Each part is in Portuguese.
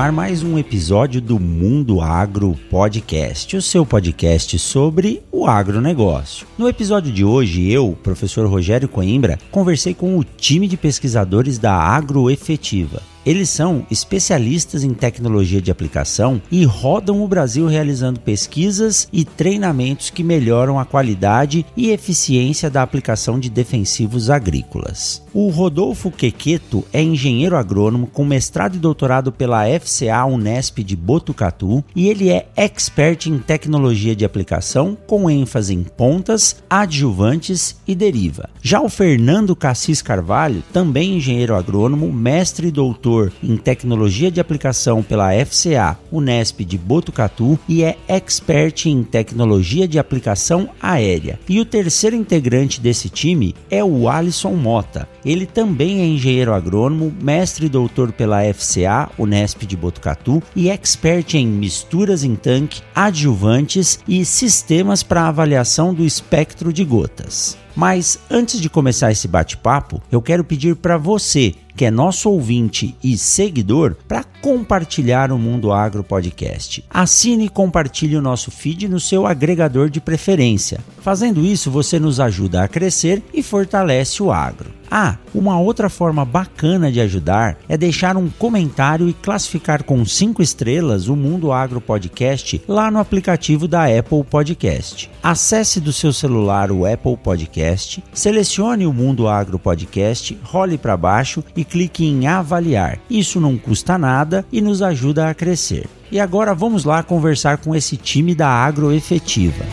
Ar mais um episódio do Mundo Agro Podcast, o seu podcast sobre o agronegócio. No episódio de hoje, eu, professor Rogério Coimbra, conversei com o time de pesquisadores da Agroefetiva. Eles são especialistas em tecnologia de aplicação e rodam o Brasil realizando pesquisas e treinamentos que melhoram a qualidade e eficiência da aplicação de defensivos agrícolas. O Rodolfo Quequeto é engenheiro agrônomo com mestrado e doutorado pela FCA Unesp de Botucatu e ele é expert em tecnologia de aplicação com ênfase em pontas, adjuvantes e deriva. Já o Fernando Cassis Carvalho, também engenheiro agrônomo, mestre e doutor doutor em tecnologia de aplicação pela FCA Unesp de Botucatu e é expert em tecnologia de aplicação aérea. E o terceiro integrante desse time é o Alisson Mota. Ele também é engenheiro agrônomo, mestre e doutor pela FCA Unesp de Botucatu e expert em misturas em tanque, adjuvantes e sistemas para avaliação do espectro de gotas. Mas antes de começar esse bate-papo, eu quero pedir para você, que é nosso ouvinte e seguidor, para compartilhar o Mundo Agro Podcast. Assine e compartilhe o nosso feed no seu agregador de preferência. Fazendo isso, você nos ajuda a crescer e fortalece o agro. Ah, uma outra forma bacana de ajudar é deixar um comentário e classificar com 5 estrelas o Mundo Agro Podcast lá no aplicativo da Apple Podcast. Acesse do seu celular o Apple Podcast, selecione o Mundo Agro Podcast, role para baixo e clique em avaliar. Isso não custa nada e nos ajuda a crescer. E agora vamos lá conversar com esse time da Agroefetiva.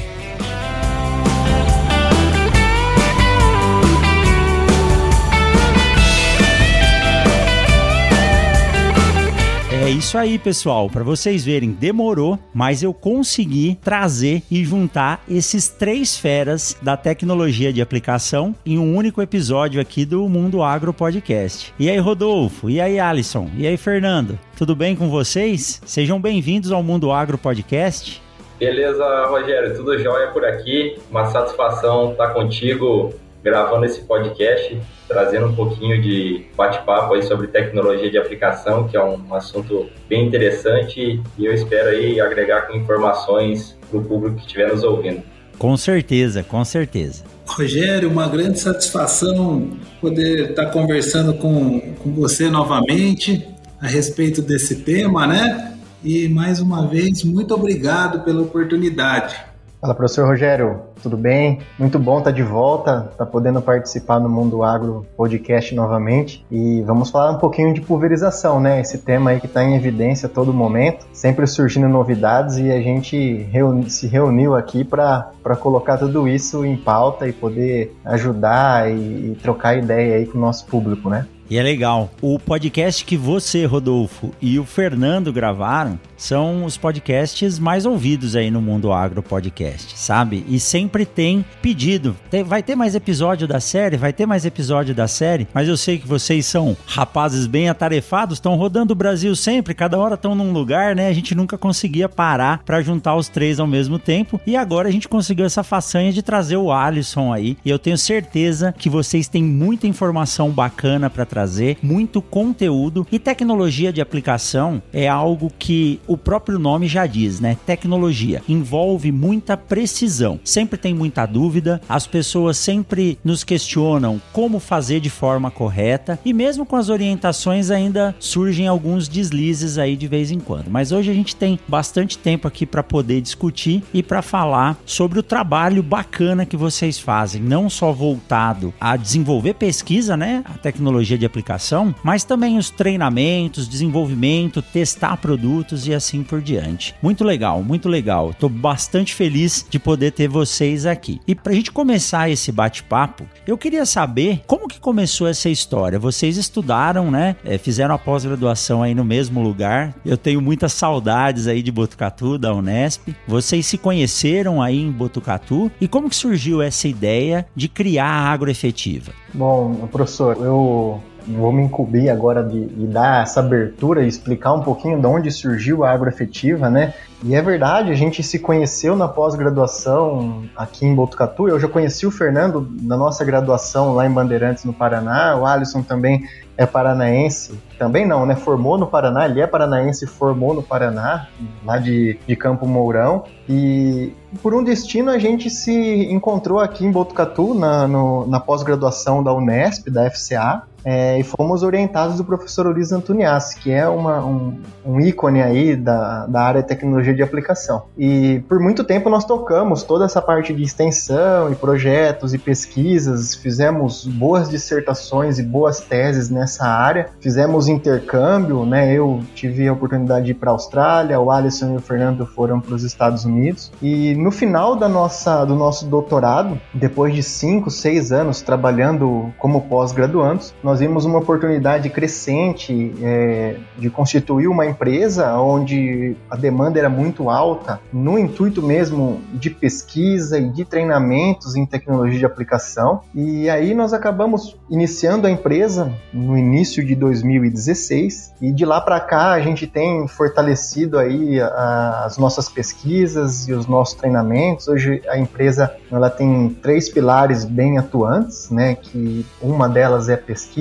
É isso aí, pessoal. Para vocês verem, demorou, mas eu consegui trazer e juntar esses três feras da tecnologia de aplicação em um único episódio aqui do Mundo Agro Podcast. E aí, Rodolfo? E aí, Alisson? E aí, Fernando? Tudo bem com vocês? Sejam bem-vindos ao Mundo Agro Podcast. Beleza, Rogério, tudo jóia por aqui. Uma satisfação estar contigo gravando esse podcast, trazendo um pouquinho de bate-papo aí sobre tecnologia de aplicação, que é um assunto bem interessante e eu espero aí agregar com informações para o público que estiver nos ouvindo. Com certeza, com certeza. Rogério, uma grande satisfação poder estar conversando com, com você novamente a respeito desse tema, né? E mais uma vez, muito obrigado pela oportunidade. Fala, professor Rogério, tudo bem? Muito bom estar de volta, estar podendo participar no Mundo Agro Podcast novamente. E vamos falar um pouquinho de pulverização, né? Esse tema aí que está em evidência a todo momento, sempre surgindo novidades e a gente reuni se reuniu aqui para colocar tudo isso em pauta e poder ajudar e, e trocar ideia aí com o nosso público, né? E é legal. O podcast que você, Rodolfo, e o Fernando gravaram são os podcasts mais ouvidos aí no Mundo Agro Podcast, sabe? E sempre tem pedido. Vai ter mais episódio da série? Vai ter mais episódio da série? Mas eu sei que vocês são rapazes bem atarefados, estão rodando o Brasil sempre, cada hora estão num lugar, né? A gente nunca conseguia parar para juntar os três ao mesmo tempo. E agora a gente conseguiu essa façanha de trazer o Alisson aí. E eu tenho certeza que vocês têm muita informação bacana para trazer, muito conteúdo e tecnologia de aplicação é algo que o próprio nome já diz, né? Tecnologia envolve muita precisão. Sempre tem muita dúvida, as pessoas sempre nos questionam como fazer de forma correta e mesmo com as orientações ainda surgem alguns deslizes aí de vez em quando. Mas hoje a gente tem bastante tempo aqui para poder discutir e para falar sobre o trabalho bacana que vocês fazem, não só voltado a desenvolver pesquisa, né? A tecnologia de aplicação, mas também os treinamentos, desenvolvimento, testar produtos e assim por diante. Muito legal, muito legal. Estou bastante feliz de poder ter vocês aqui. E para a gente começar esse bate-papo, eu queria saber como que começou essa história. Vocês estudaram, né? É, fizeram a pós-graduação aí no mesmo lugar. Eu tenho muitas saudades aí de Botucatu, da Unesp. Vocês se conheceram aí em Botucatu e como que surgiu essa ideia de criar a agroefetiva? Bom, professor, eu vou me incubir agora de, de, dar essa abertura e explicar um pouquinho de onde surgiu a agroefetiva, né? E é verdade, a gente se conheceu na pós-graduação aqui em Botucatu. Eu já conheci o Fernando na nossa graduação lá em Bandeirantes, no Paraná. O Alisson também é paranaense. Também não, né? Formou no Paraná, ele é paranaense formou no Paraná, lá de, de Campo Mourão. E por um destino a gente se encontrou aqui em Botucatu, na, na pós-graduação da Unesp, da FCA. É, e fomos orientados do professor Ulisses Antoniassi, que é uma, um, um ícone aí da, da área de tecnologia de aplicação. E por muito tempo nós tocamos toda essa parte de extensão e projetos e pesquisas, fizemos boas dissertações e boas teses nessa área, fizemos intercâmbio, né? Eu tive a oportunidade de ir para a Austrália, o Alisson e o Fernando foram para os Estados Unidos. E no final da nossa, do nosso doutorado, depois de cinco, seis anos trabalhando como pós-graduandos, nós vimos uma oportunidade crescente é, de constituir uma empresa onde a demanda era muito alta, no intuito mesmo de pesquisa e de treinamentos em tecnologia de aplicação. E aí nós acabamos iniciando a empresa no início de 2016 e de lá para cá a gente tem fortalecido aí a, as nossas pesquisas e os nossos treinamentos. Hoje a empresa ela tem três pilares bem atuantes, né? Que uma delas é a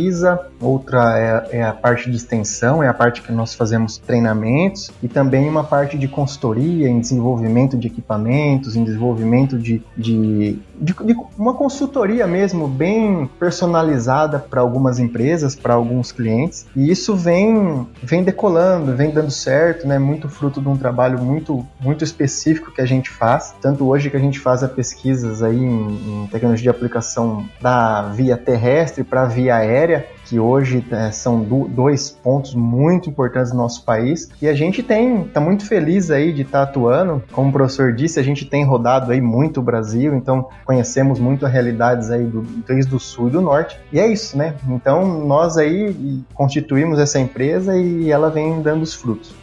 pesquisa, outra é, é a parte de extensão, é a parte que nós fazemos treinamentos e também uma parte de consultoria em desenvolvimento de equipamentos, em desenvolvimento de, de, de, de uma consultoria mesmo bem personalizada para algumas empresas, para alguns clientes. E isso vem, vem decolando, vem dando certo, né? Muito fruto de um trabalho muito, muito específico que a gente faz. Tanto hoje que a gente faz a pesquisas aí em, em tecnologia de aplicação da via terrestre para via aérea que hoje é, são do, dois pontos muito importantes no nosso país. E a gente tem, tá muito feliz aí de estar tá atuando. Como o professor disse, a gente tem rodado aí muito o Brasil, então conhecemos muito as realidades aí do, desde o sul e do norte. E é isso, né? Então nós aí constituímos essa empresa e ela vem dando os frutos.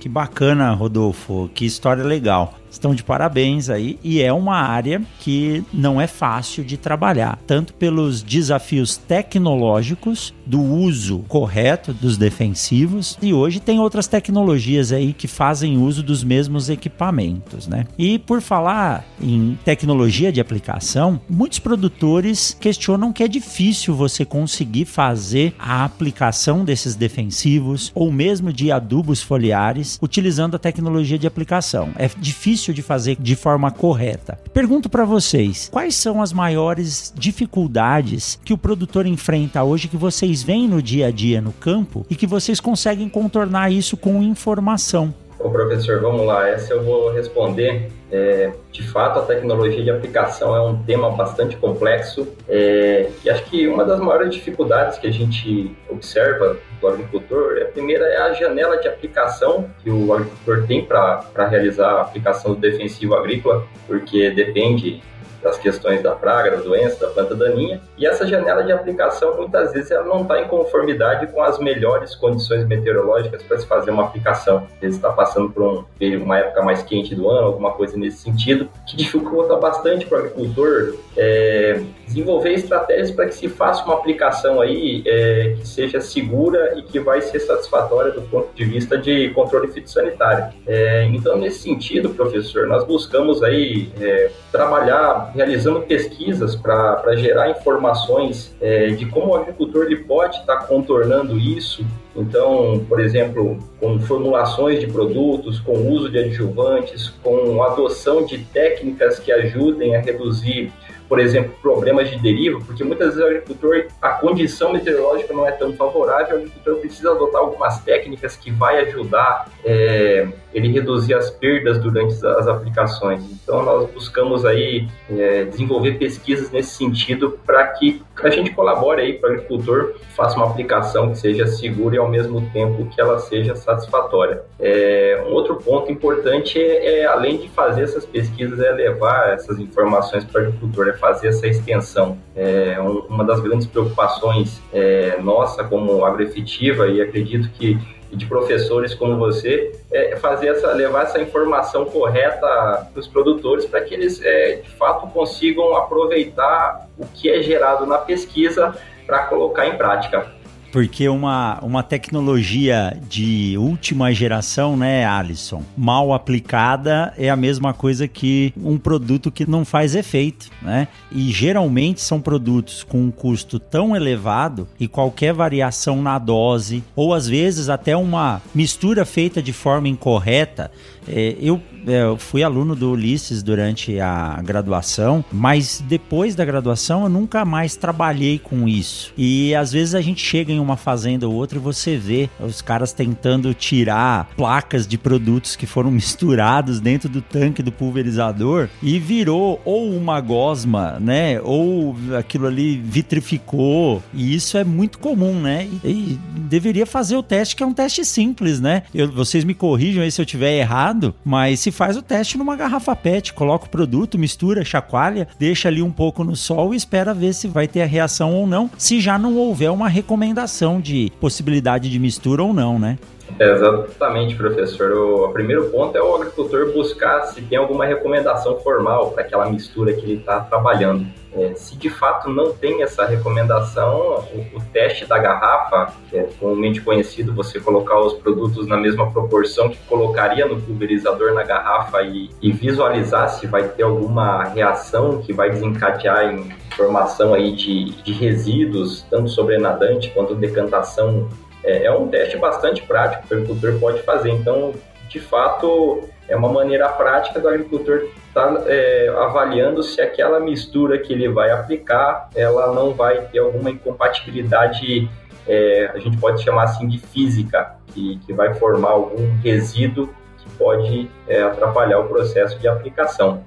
Que bacana, Rodolfo. Que história legal estão de parabéns aí e é uma área que não é fácil de trabalhar, tanto pelos desafios tecnológicos do uso correto dos defensivos e hoje tem outras tecnologias aí que fazem uso dos mesmos equipamentos, né? E por falar em tecnologia de aplicação, muitos produtores questionam que é difícil você conseguir fazer a aplicação desses defensivos ou mesmo de adubos foliares utilizando a tecnologia de aplicação. É difícil difícil de fazer de forma correta. Pergunto para vocês, quais são as maiores dificuldades que o produtor enfrenta hoje que vocês veem no dia a dia no campo e que vocês conseguem contornar isso com informação? Ô professor, vamos lá, essa eu vou responder. É, de fato, a tecnologia de aplicação é um tema bastante complexo é, e acho que uma das maiores dificuldades que a gente observa do agricultor, a primeira é a janela de aplicação que o agricultor tem para realizar a aplicação do defensivo agrícola, porque depende das questões da praga, da doença, da planta daninha. E essa janela de aplicação, muitas vezes, ela não está em conformidade com as melhores condições meteorológicas para se fazer uma aplicação. Às vezes está passando por um, uma época mais quente do ano, alguma coisa nesse sentido, que dificulta bastante para o agricultor é, desenvolver estratégias para que se faça uma aplicação aí é, que seja segura e que vai ser satisfatória do ponto de vista de controle fitossanitário. É, então, nesse sentido, professor, nós buscamos aí é, trabalhar realizando pesquisas para gerar informações é, de como o agricultor ele pode estar tá contornando isso. Então, por exemplo, com formulações de produtos, com uso de adjuvantes, com adoção de técnicas que ajudem a reduzir por exemplo, problemas de deriva, porque muitas vezes o agricultor, a condição meteorológica não é tão favorável, o agricultor precisa adotar algumas técnicas que vai ajudar é, ele reduzir as perdas durante as aplicações. Então, nós buscamos aí é, desenvolver pesquisas nesse sentido para que a gente colabore aí para o agricultor faça uma aplicação que seja segura e ao mesmo tempo que ela seja satisfatória. É, um outro ponto importante é, é, além de fazer essas pesquisas, é levar essas informações para o agricultor, é fazer essa extensão. É, um, uma das grandes preocupações é, nossa como agroefetiva e acredito que de professores como você é fazer essa levar essa informação correta para os produtores para que eles é, de fato consigam aproveitar o que é gerado na pesquisa para colocar em prática. Porque uma, uma tecnologia de última geração, né, Alisson, mal aplicada é a mesma coisa que um produto que não faz efeito, né? E geralmente são produtos com um custo tão elevado e qualquer variação na dose, ou às vezes até uma mistura feita de forma incorreta, é, eu, eu, fui aluno do Ulisses durante a graduação, mas depois da graduação eu nunca mais trabalhei com isso. E às vezes a gente chega em uma fazenda ou outra e você vê os caras tentando tirar placas de produtos que foram misturados dentro do tanque do pulverizador e virou ou uma gosma, né? Ou aquilo ali vitrificou. E isso é muito comum, né? E, e deveria fazer o teste, que é um teste simples, né? Eu, vocês me corrijam aí se eu tiver errado mas se faz o teste numa garrafa PET, coloca o produto, mistura, chacoalha, deixa ali um pouco no sol e espera ver se vai ter a reação ou não, se já não houver uma recomendação de possibilidade de mistura ou não, né? É, exatamente, professor. O, primeiro ponto é o agricultor buscar se tem alguma recomendação formal para aquela mistura que ele está trabalhando. É, se de fato não tem essa recomendação, o, o, teste da garrafa, que é comumente conhecido, você colocar os produtos na mesma proporção que colocaria no pulverizador na garrafa e, e visualizar se vai ter alguma reação que vai desencadear em formação aí de, de resíduos, tanto sobrenadante quanto decantação é, é um teste bastante prático que o agricultor pode fazer. Então, de fato, é uma maneira prática do agricultor estar tá, é, avaliando se aquela mistura que ele vai aplicar, ela não vai ter alguma incompatibilidade, é, a gente pode chamar assim de física, que, que vai formar algum resíduo que pode é, atrapalhar o processo de aplicação.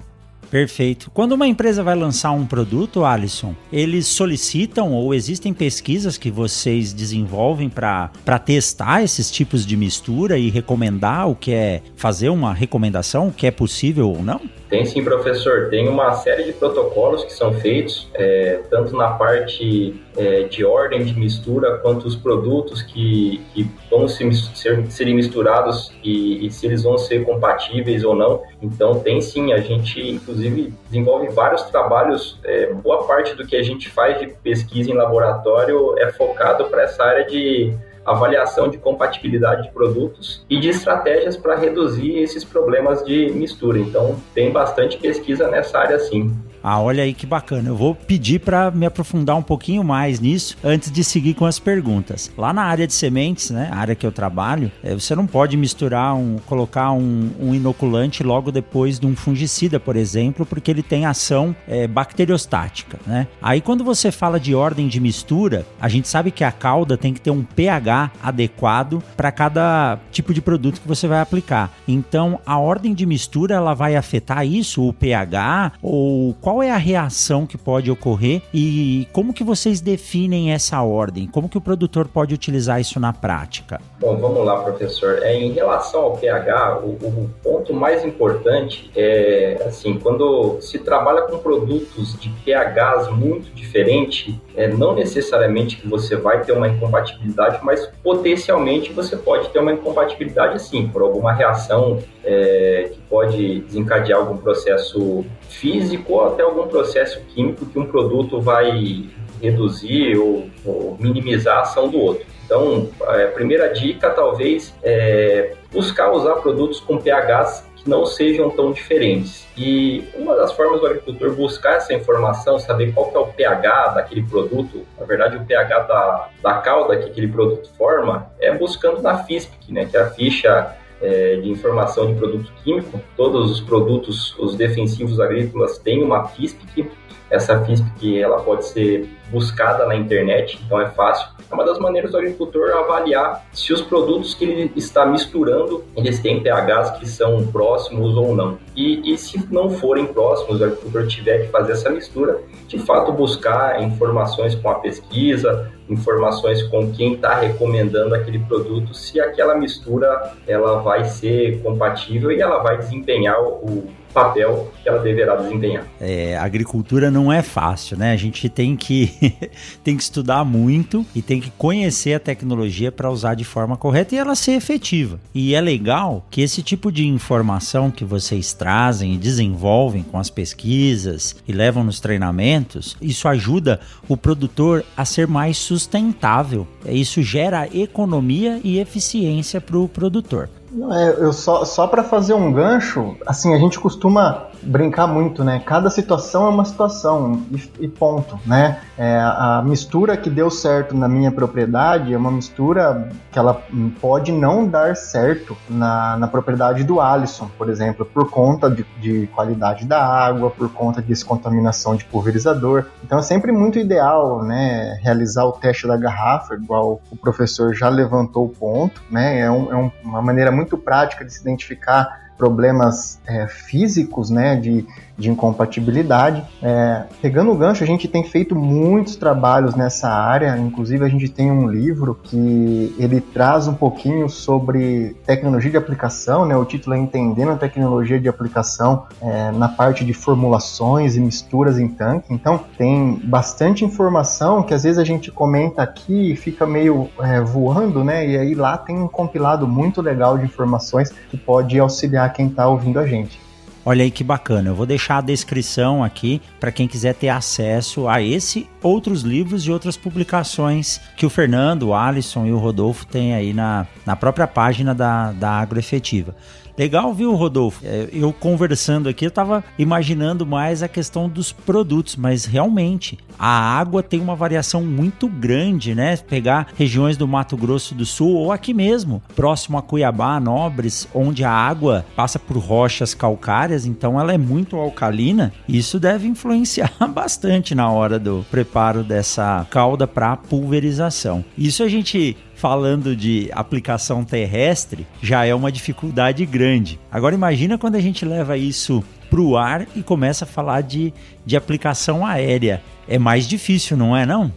Perfeito. Quando uma empresa vai lançar um produto, Alisson, eles solicitam ou existem pesquisas que vocês desenvolvem para testar esses tipos de mistura e recomendar o que é fazer uma recomendação, o que é possível ou não? Tem sim, professor. Tem uma série de protocolos que são feitos, é, tanto na parte é, de ordem de mistura, quanto os produtos que, que vão se, ser, serem misturados e, e, se eles vão ser compatíveis ou não. Então, tem sim, a gente inclusive desenvolve vários trabalhos. É, boa parte do que a gente faz de pesquisa em laboratório é focado para essa área de avaliação de compatibilidade de produtos e de estratégias para reduzir esses problemas de mistura. Então, tem bastante pesquisa nessa área sim. Ah, olha aí que bacana. Eu vou pedir para me aprofundar um pouquinho mais nisso antes de seguir com as perguntas. Lá na área de sementes, né, a área que eu trabalho, é, você não pode misturar um, colocar um, um, inoculante logo depois de um fungicida, por exemplo, porque ele tem ação é, bacteriostática, né? Aí quando você fala de ordem de mistura, a gente sabe que a cauda tem que ter um pH adequado para cada tipo de produto que você vai aplicar. Então, a ordem de mistura ela vai afetar isso, o pH ou qual qual é a reação que pode ocorrer e como que vocês definem essa ordem? Como que o produtor pode utilizar isso na prática? Bom, vamos lá, professor. É, em relação ao pH, o, o ponto mais importante é, assim, quando se trabalha com produtos de pHs muito diferentes, é, não necessariamente que você vai ter uma incompatibilidade, mas potencialmente você pode ter uma incompatibilidade sim, por alguma reação é, que pode desencadear algum processo físico ou até algum processo químico que um produto vai reduzir ou, ou minimizar a ação do outro. Então, a primeira dica talvez é buscar usar produtos com pHs não sejam tão diferentes. E uma das formas do agricultor buscar essa informação, saber qual é o pH daquele produto, na verdade o pH da, da cauda que aquele produto forma, é buscando na FISPIC, né, que é a ficha é, de informação de produto químico. Todos os produtos, os defensivos agrícolas têm uma FISPIC essa FISP que ela pode ser buscada na internet, então é fácil. É uma das maneiras do agricultor avaliar se os produtos que ele está misturando, eles têm pHs que são próximos ou não. E, e se não forem próximos, o agricultor tiver que fazer essa mistura, de fato buscar informações com a pesquisa, informações com quem está recomendando aquele produto, se aquela mistura ela vai ser compatível e ela vai desempenhar o, papel que ela deverá desempenhar. É, agricultura não é fácil, né? A gente tem que, tem que estudar muito e tem que conhecer a tecnologia para usar de forma correta e ela ser efetiva. E é legal que esse tipo de informação que vocês trazem e desenvolvem com as pesquisas e levam nos treinamentos, isso ajuda o produtor a ser mais sustentável. Isso gera economia e eficiência para o produtor. É, eu só, só para fazer um gancho, assim, a gente costuma brincar muito, né? Cada situação é uma situação e, e ponto, né? É, a mistura que deu certo na minha propriedade é uma mistura que ela pode não dar certo na, na propriedade do Alisson, por exemplo, por conta de, de qualidade da água, por conta de descontaminação de pulverizador. Então é sempre muito ideal, né? Realizar o teste da garrafa, igual o professor já levantou o ponto, né? É, um, é uma maneira muito prática de se identificar problemas é, físicos, né, de de incompatibilidade. É, pegando o gancho, a gente tem feito muitos trabalhos nessa área, inclusive a gente tem um livro que ele traz um pouquinho sobre tecnologia de aplicação, né? O título é Entendendo a Tecnologia de Aplicação é, na parte de formulações e misturas em tanque. Então tem bastante informação que às vezes a gente comenta aqui e fica meio é, voando, né? E aí lá tem um compilado muito legal de informações que pode auxiliar quem está ouvindo a gente. Olha aí que bacana. Eu vou deixar a descrição aqui para quem quiser ter acesso a esse, outros livros e outras publicações que o Fernando, o Alisson e o Rodolfo têm aí na, na própria página da, da Agroefetiva. Legal, viu, Rodolfo? É, eu conversando aqui, eu tava imaginando mais a questão dos produtos, mas realmente a água tem uma variação muito grande, né? Pegar regiões do Mato Grosso do Sul ou aqui mesmo, próximo a Cuiabá, Nobres, onde a água passa por rochas calcárias, então ela é muito alcalina. Isso deve influenciar bastante na hora do preparo dessa calda para pulverização. Isso a gente falando de aplicação terrestre, já é uma dificuldade grande. Agora imagina quando a gente leva isso para o ar e começa a falar de, de aplicação aérea. É mais difícil, não é não?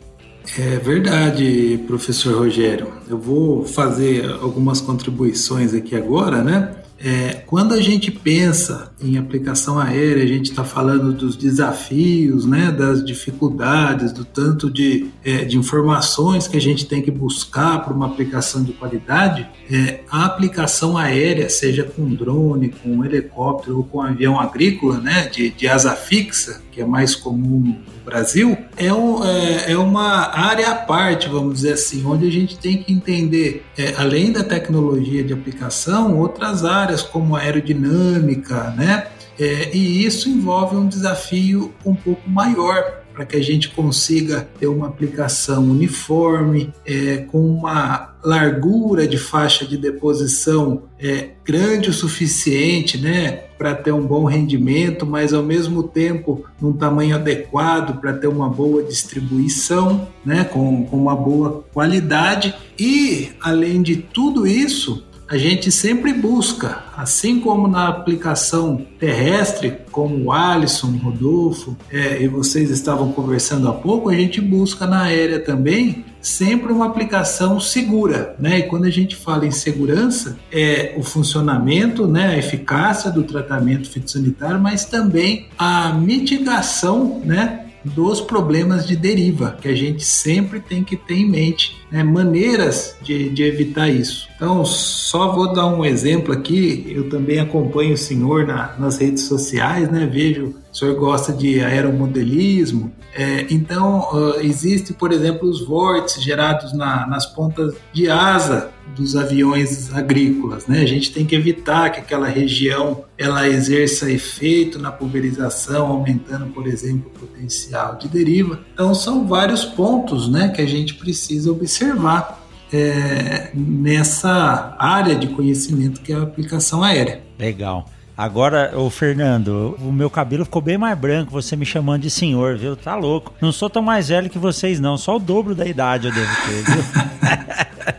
É verdade, professor Rogério. Eu vou fazer algumas contribuições aqui agora, né? É, quando a gente pensa em aplicação aérea, a gente está falando dos desafios, né, das dificuldades, do tanto de, é, de informações que a gente tem que buscar para uma aplicação de qualidade. É, a aplicação aérea, seja com drone, com helicóptero ou com avião agrícola, né, de, de asa fixa, que é mais comum Brasil, é, um, é, é, uma área à parte, vamos dizer assim, onde a gente tem que entender, é, além da tecnologia de aplicação, outras áreas como aerodinâmica, né? É, e isso envolve um desafio um pouco maior para que a gente consiga ter uma aplicação uniforme, é, com uma largura de faixa de deposição é, grande o suficiente né, para ter um bom rendimento, mas ao mesmo tempo num tamanho adequado para ter uma boa distribuição, né, com, com uma boa qualidade. E, além de tudo isso, a gente sempre busca, assim como na aplicação terrestre, como o Alisson, Rodolfo é, e vocês estavam conversando há pouco, a gente busca na aérea também sempre uma aplicação segura, né? E quando a gente fala em segurança, é o funcionamento, né, a eficácia do tratamento fitossanitário, mas também a mitigação, né, dos problemas de deriva, que a gente sempre tem que ter em mente, né? maneiras de, de evitar isso. Então, só vou dar um exemplo aqui. Eu também acompanho o senhor na, nas redes sociais, né? Vejo o senhor gosta de aeromodelismo. É, então, uh, existe, por exemplo, os vórtices gerados na, nas pontas de asa dos aviões agrícolas. Né? A gente tem que evitar que aquela região ela exerça efeito na pulverização, aumentando, por exemplo, o potencial de deriva. Então, são vários pontos né, que a gente precisa observar é, nessa área de conhecimento que é a aplicação aérea. Legal. Agora, o Fernando, o meu cabelo ficou bem mais branco, você me chamando de senhor, viu? Tá louco. Não sou tão mais velho que vocês, não. Só o dobro da idade eu devo ter, viu?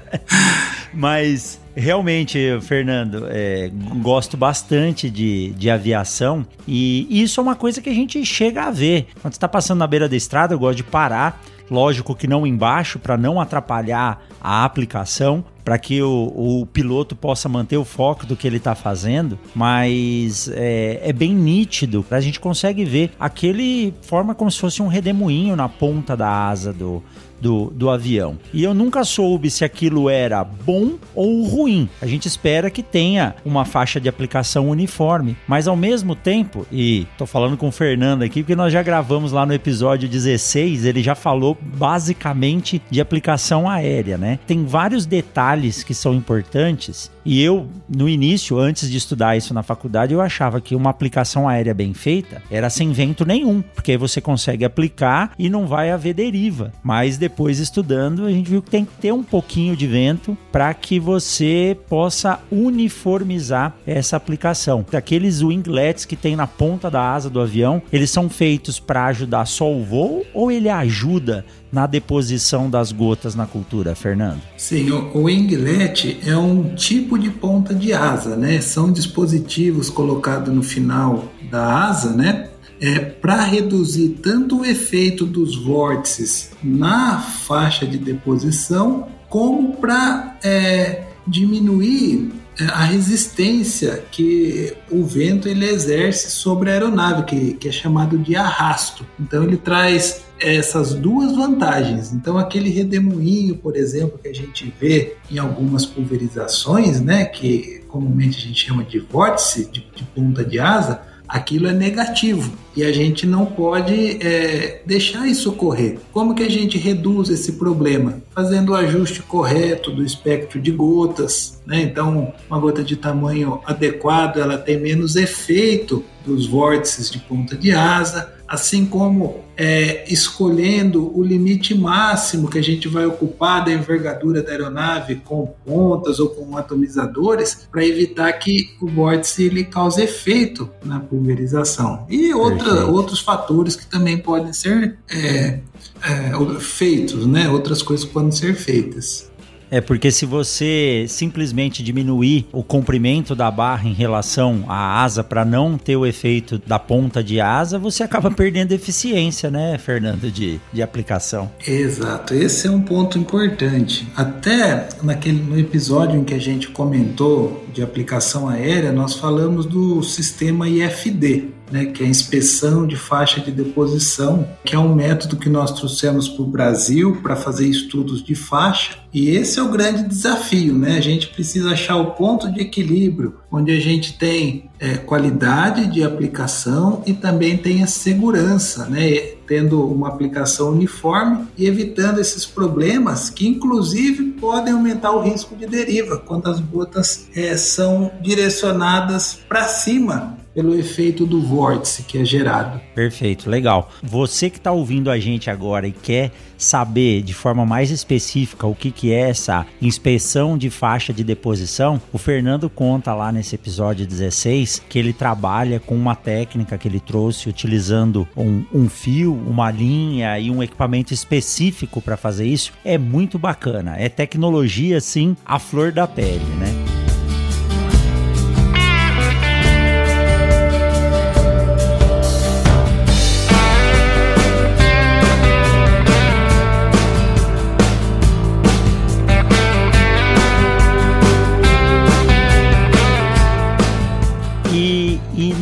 Mas realmente, Fernando, é, gosto bastante de, de aviação e isso é uma coisa que a gente chega a ver. Quando está passando na beira da estrada, eu gosto de parar. Lógico que não embaixo, para não atrapalhar a aplicação, para que o, o, piloto possa manter o foco do que ele está fazendo, mas é, é, bem nítido. A gente consegue ver aquele forma como se fosse um redemoinho na ponta da asa do, do, do avião. E eu nunca soube se aquilo era bom ou ruim. A gente espera que tenha uma faixa de aplicação uniforme, mas ao mesmo tempo, e tô falando com o Fernando aqui, porque nós já gravamos lá no episódio 16, ele já falou basicamente de aplicação aérea, né? Tem vários detalhes que são importantes e eu, no início, antes de estudar isso na faculdade, eu achava que uma aplicação aérea bem feita era sem vento nenhum, porque você consegue aplicar e não vai haver deriva. Mas depois, estudando, a gente viu que tem que ter um pouquinho de vento para que você possa uniformizar essa aplicação. Aqueles winglets que tem na ponta da asa do avião, eles são feitos para ajudar só o voo ou ele ajuda na deposição das gotas na cultura, Fernando? Sim, o, o é um tipo de ponta de asa, né? São dispositivos colocados no final da asa, né? É, para reduzir tanto o efeito dos vórtices na faixa de deposição, como para é, diminuir a resistência que o vento ele exerce sobre a aeronave, que, que é chamado de arrasto. Então ele traz essas duas vantagens. Então, aquele redemoinho, por exemplo, que a gente vê em algumas pulverizações, né, que comumente a gente chama de vórtice, de, de ponta de asa, aquilo é negativo e a gente não pode é, deixar isso ocorrer. Como que a gente reduz esse problema? Fazendo o ajuste correto do espectro de gotas, né? Então, uma gota de tamanho adequado, ela tem menos efeito dos vórtices de ponta de asa, assim como é, escolhendo o limite máximo que a gente vai ocupar da envergadura da aeronave com pontas ou com atomizadores para evitar que o vórtice ele cause efeito na pulverização. E outra, outros fatores que também podem ser é, é, feitos, né? outras coisas podem ser feitas. É porque se você simplesmente diminuir o comprimento da barra em relação à asa para não ter o efeito da ponta de asa, você acaba perdendo eficiência, né, Fernando, de, de aplicação. Exato, esse é um ponto importante. Até naquele no episódio em que a gente comentou de aplicação aérea, nós falamos do sistema IFD, né, que é a inspeção de faixa de deposição, que é um método que nós trouxemos para o Brasil para fazer estudos de faixa. E esse é o grande desafio, né? A gente precisa achar o ponto de equilíbrio, onde a gente tem é, qualidade de aplicação e também tem a segurança, né? Tendo uma aplicação uniforme e evitando esses problemas que, inclusive, podem aumentar o risco de deriva quando as gotas é, são direcionadas para cima pelo efeito do vórtice que é gerado. Perfeito, legal. Você que está ouvindo a gente agora e quer saber de forma mais específica o que, que é essa inspeção de faixa de deposição, o Fernando conta lá nesse episódio 16 que ele trabalha com uma técnica que ele trouxe utilizando um, um fio, uma linha e um equipamento específico para fazer isso. É muito bacana. É tecnologia, assim, a flor da pele, né?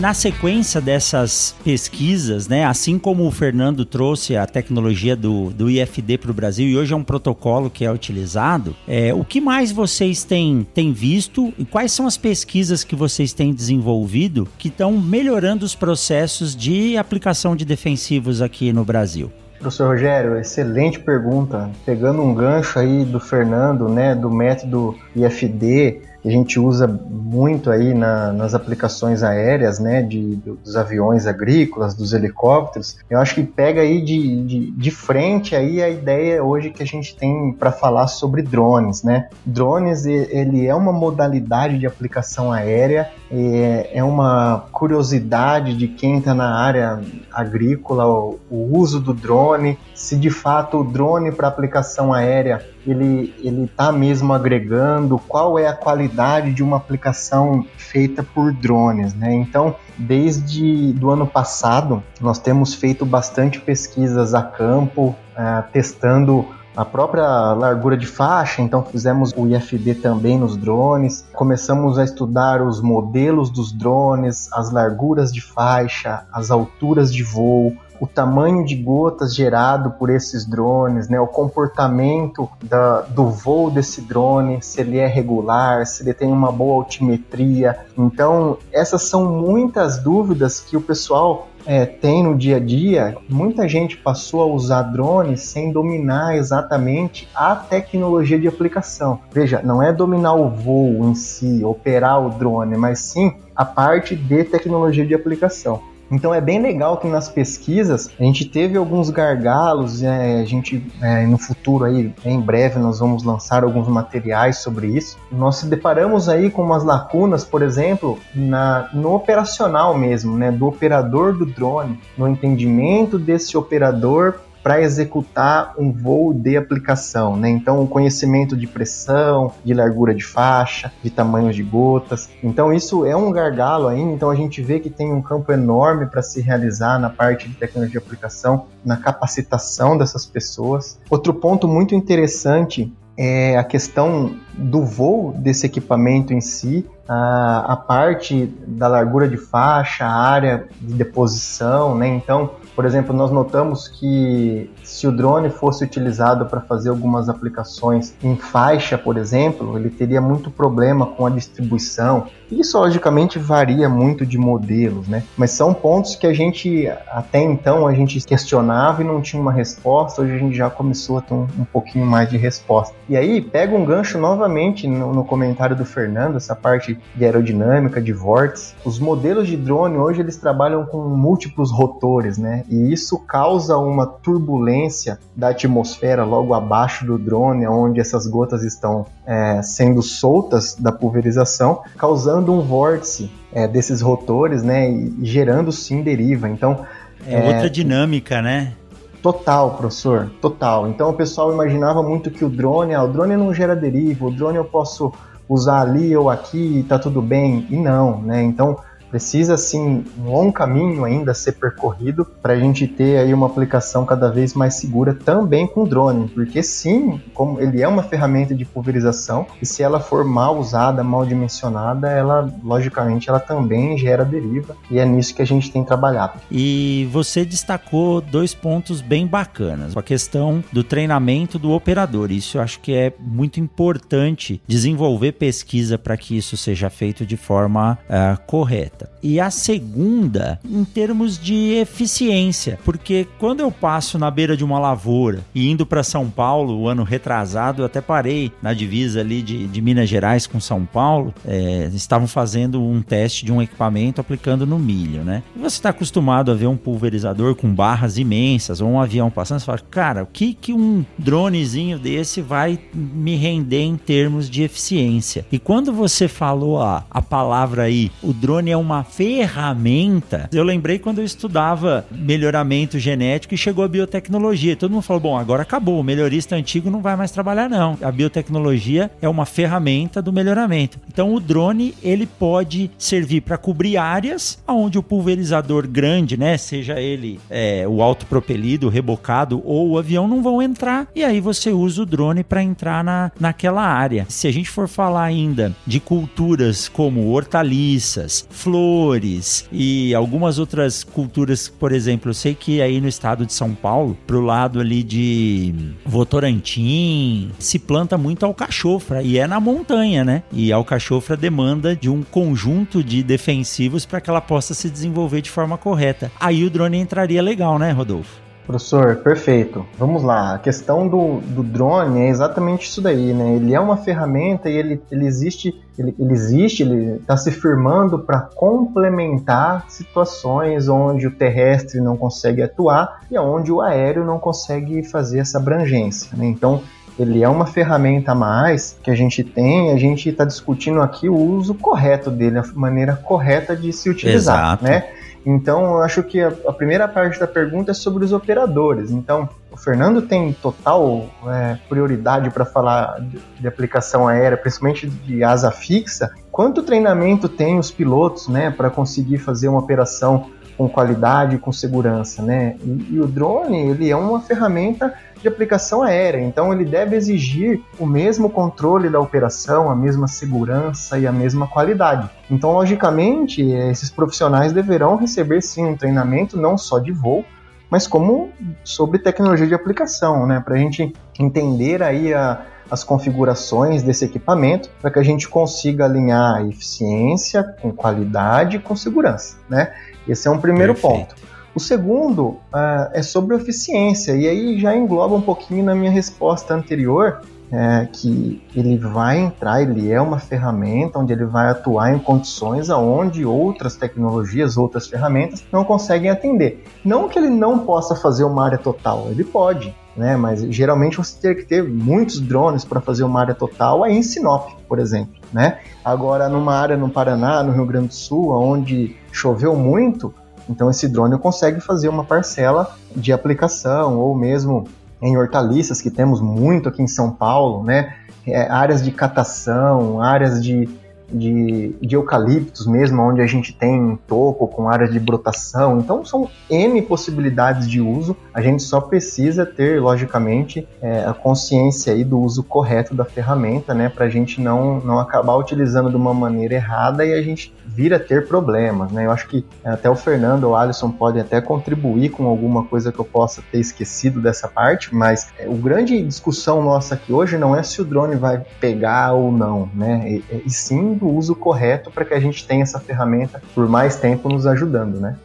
Na sequência dessas pesquisas, né, assim como o Fernando trouxe a tecnologia do, do IFD para o Brasil e hoje é um protocolo que é utilizado, é, o que mais vocês têm, têm visto e quais são as pesquisas que vocês têm desenvolvido que estão melhorando os processos de aplicação de defensivos aqui no Brasil? Professor Rogério, excelente pergunta. Pegando um gancho aí do Fernando, né, do método IFD, que a gente usa muito aí na, nas aplicações aéreas, né, de, dos aviões agrícolas, dos helicópteros, eu acho que pega aí de, de, de frente aí a ideia hoje que a gente tem para falar sobre drones, né? Drones, ele é uma modalidade de aplicação aérea, é, é uma curiosidade de quem está na área agrícola, o, o uso do drone, se de fato o drone para aplicação aérea ele está mesmo agregando, qual é a qualidade de uma aplicação feita por drones, né? Então, desde do ano passado, nós temos feito bastante pesquisas a campo, uh, testando a própria largura de faixa, então fizemos o IFD também nos drones, começamos a estudar os modelos dos drones, as larguras de faixa, as alturas de voo, o tamanho de gotas gerado por esses drones, né, o comportamento da, do voo desse drone, se ele é regular, se ele tem uma boa altimetria. Então, essas são muitas dúvidas que o pessoal é, tem no dia a dia, muita gente passou a usar drones sem dominar exatamente a tecnologia de aplicação. Veja, não é dominar o voo em si, operar o drone, mas sim a parte de tecnologia de aplicação. Então é bem legal que nas pesquisas a gente teve alguns gargalos, é, a gente é, no futuro aí, em breve, nós vamos lançar alguns materiais sobre isso. Nós se deparamos aí com umas lacunas, por exemplo, na, no operacional mesmo, né, do operador do drone, no entendimento desse operador para executar um voo de aplicação, né? Então, o conhecimento de pressão, de largura de faixa, de tamanhos de gotas. Então, isso é um gargalo ainda. Então, a gente vê que tem um campo enorme para se realizar na parte de tecnologia de aplicação, na capacitação dessas pessoas. Outro ponto muito interessante é a questão do voo desse equipamento em si, a, a parte da largura de faixa, a área de deposição, né? Então, por exemplo, nós notamos que se o drone fosse utilizado para fazer algumas aplicações em faixa, por exemplo, ele teria muito problema com a distribuição. Isso logicamente varia muito de modelos, né? Mas são pontos que a gente até então a gente questionava e não tinha uma resposta. Hoje a gente já começou a ter um, um pouquinho mais de resposta. E aí pega um gancho novamente no, no comentário do Fernando, essa parte de aerodinâmica, de vórtice. Os modelos de drone hoje eles trabalham com múltiplos rotores, né? E isso causa uma turbulência da atmosfera logo abaixo do drone, onde essas gotas estão é, sendo soltas da pulverização, causando um vórtice é, desses rotores, né, e gerando sim deriva. Então é, é outra dinâmica, né? Total, professor, total. Então o pessoal imaginava muito que o drone, ah, o drone não gera deriva, o drone eu posso usar ali ou aqui e tá tudo bem. E não, né? Então precisa sim um longo caminho ainda a ser percorrido para a gente ter aí uma aplicação cada vez mais segura também com drone, porque sim, como ele é uma ferramenta de pulverização e se ela for mal usada, mal dimensionada, ela logicamente ela também gera deriva e é nisso que a gente tem trabalhado. E você destacou dois pontos bem bacanas, a questão do treinamento do operador. Isso eu acho que é muito importante desenvolver pesquisa para que isso seja feito de forma uh, correta. E a segunda, em termos de eficiência, porque quando eu passo na beira de uma lavoura e indo para São Paulo, o ano retrasado, eu até parei na divisa ali de, de Minas Gerais com São Paulo, é, estavam fazendo um teste de um equipamento aplicando no milho, né? E você está acostumado a ver um pulverizador com barras imensas ou um avião passando, você fala, cara, o que, que um dronezinho desse vai me render em termos de eficiência? E quando você falou a, a palavra aí, o drone é um uma ferramenta. Eu lembrei quando eu estudava melhoramento genético e chegou a biotecnologia. Todo mundo falou: bom, agora acabou, o melhorista antigo não vai mais trabalhar, não. A biotecnologia é uma ferramenta do melhoramento. Então o drone ele pode servir para cobrir áreas onde o pulverizador grande, né, seja ele é, o autopropelido, o rebocado ou o avião, não vão entrar. E aí você usa o drone para entrar na, naquela área. Se a gente for falar ainda de culturas como hortaliças, flores, flores e algumas outras culturas, por exemplo, eu sei que aí no estado de São Paulo, pro lado ali de Votorantim, se planta muito alcachofra e é na montanha, né? E alcachofra demanda de um conjunto de defensivos para que ela possa se desenvolver de forma correta. Aí o drone entraria legal, né, Rodolfo? Professor, perfeito. Vamos lá. A questão do, do drone é exatamente isso daí, né? Ele é uma ferramenta e ele, ele existe, ele, ele existe, ele está se firmando para complementar situações onde o terrestre não consegue atuar e onde o aéreo não consegue fazer essa abrangência. Né? Então, ele é uma ferramenta a mais que a gente tem, a gente está discutindo aqui o uso correto dele, a maneira correta de se utilizar, Exato. né? Então, eu acho que a, a, primeira parte da pergunta é sobre os operadores. Então, o Fernando tem total é, prioridade para falar de, de, aplicação aérea, principalmente de asa fixa. Quanto treinamento tem os pilotos, né, para conseguir fazer uma operação com qualidade e com segurança, né? E, e o drone, ele é uma ferramenta de aplicação aérea, então ele deve exigir o mesmo controle da operação, a mesma segurança e a mesma qualidade. Então, logicamente, esses profissionais deverão receber sim um treinamento não só de voo, mas como sobre tecnologia de aplicação, né, para a gente entender aí a, as configurações desse equipamento para que a gente consiga alinhar a eficiência com qualidade e com segurança, né? Esse é um primeiro Perfeito. ponto. O segundo uh, é sobre eficiência, e aí já engloba um pouquinho na minha resposta anterior, é, que ele vai entrar, ele é uma ferramenta onde ele vai atuar em condições aonde outras tecnologias, outras ferramentas não conseguem atender. Não que ele não possa fazer uma área total, ele pode, né? Mas geralmente você tem que ter muitos drones para fazer uma área total aí em Sinop, por exemplo, né? Agora numa área no Paraná, no Rio Grande do Sul, onde choveu muito, então esse drone consegue fazer uma parcela de aplicação ou mesmo em hortaliças que temos muito aqui em São Paulo, né? É, áreas de catação, áreas de de, de eucaliptos mesmo, onde a gente tem toco com áreas de brotação. Então são N possibilidades de uso. A gente só precisa ter, logicamente, é, a consciência aí do uso correto da ferramenta, né? Para a gente não, não acabar utilizando de uma maneira errada e a gente vir a ter problemas, né? Eu acho que até o Fernando ou o Alisson podem até contribuir com alguma coisa que eu possa ter esquecido dessa parte, mas é, o grande discussão nossa aqui hoje não é se o drone vai pegar ou não, né? E, e sim do uso correto para que a gente tenha essa ferramenta por mais tempo nos ajudando, né?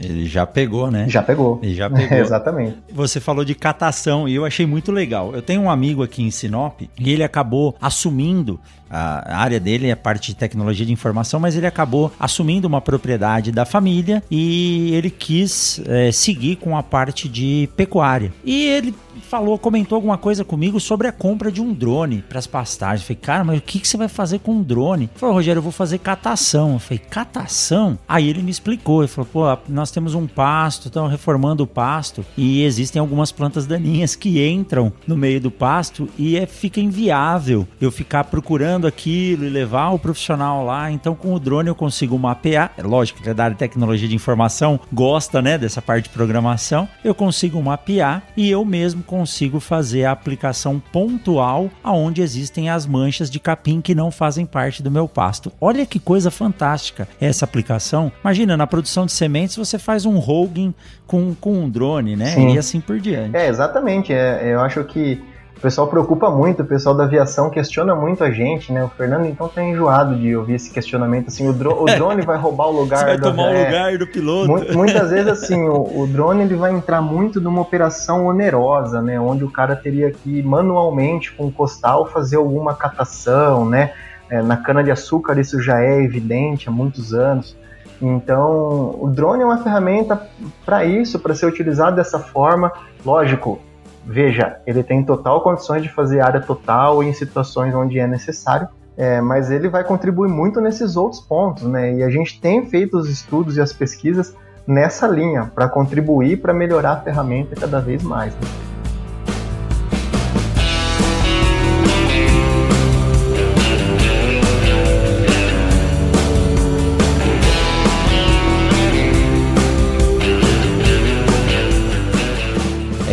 Ele já pegou, né? Já pegou. Ele já pegou. exatamente. Você falou de catação e eu achei muito legal. Eu tenho um amigo aqui em Sinop e ele acabou assumindo a área dele é parte de tecnologia de informação, mas ele acabou assumindo uma propriedade da família e ele quis é, seguir com a parte de pecuária. E ele falou, comentou alguma coisa comigo sobre a compra de um drone para as pastagens. Eu falei, cara, mas o que, que você vai fazer com um drone? Ele falou, Rogério, eu vou fazer catação. Eu falei, catação? Aí ele me explicou, ele falou, pô, nós temos um pasto, estamos reformando o pasto e existem algumas plantas daninhas que entram no meio do pasto e é, fica inviável eu ficar procurando aquilo e levar o profissional lá. Então, com o drone eu consigo mapear. É lógico que é da área de tecnologia de informação gosta, né, dessa parte de programação. Eu consigo mapear e eu mesmo consigo fazer a aplicação pontual aonde existem as manchas de capim que não fazem parte do meu pasto. Olha que coisa fantástica essa aplicação. Imagina, na produção de sementes você faz um hogging com, com um drone, né? Sim. E assim por diante. É, exatamente. É, eu acho que o pessoal preocupa muito, o pessoal da aviação questiona muito a gente, né? O Fernando então tá enjoado de ouvir esse questionamento assim, o, dro o drone vai roubar o lugar Você vai do tomar o lugar do piloto. Muitas vezes assim, o, o, drone ele vai entrar muito numa operação onerosa, né? Onde o cara teria que manualmente com o costal fazer alguma catação, né? É, na cana de açúcar isso já é evidente há muitos anos. Então, o drone é uma ferramenta para isso, para ser utilizado dessa forma. Lógico, Veja, ele tem total condições de fazer área total em situações onde é necessário, é, mas ele vai contribuir muito nesses outros pontos, né? E a gente tem feito os estudos e as pesquisas nessa linha para contribuir para melhorar a ferramenta cada vez mais. Né?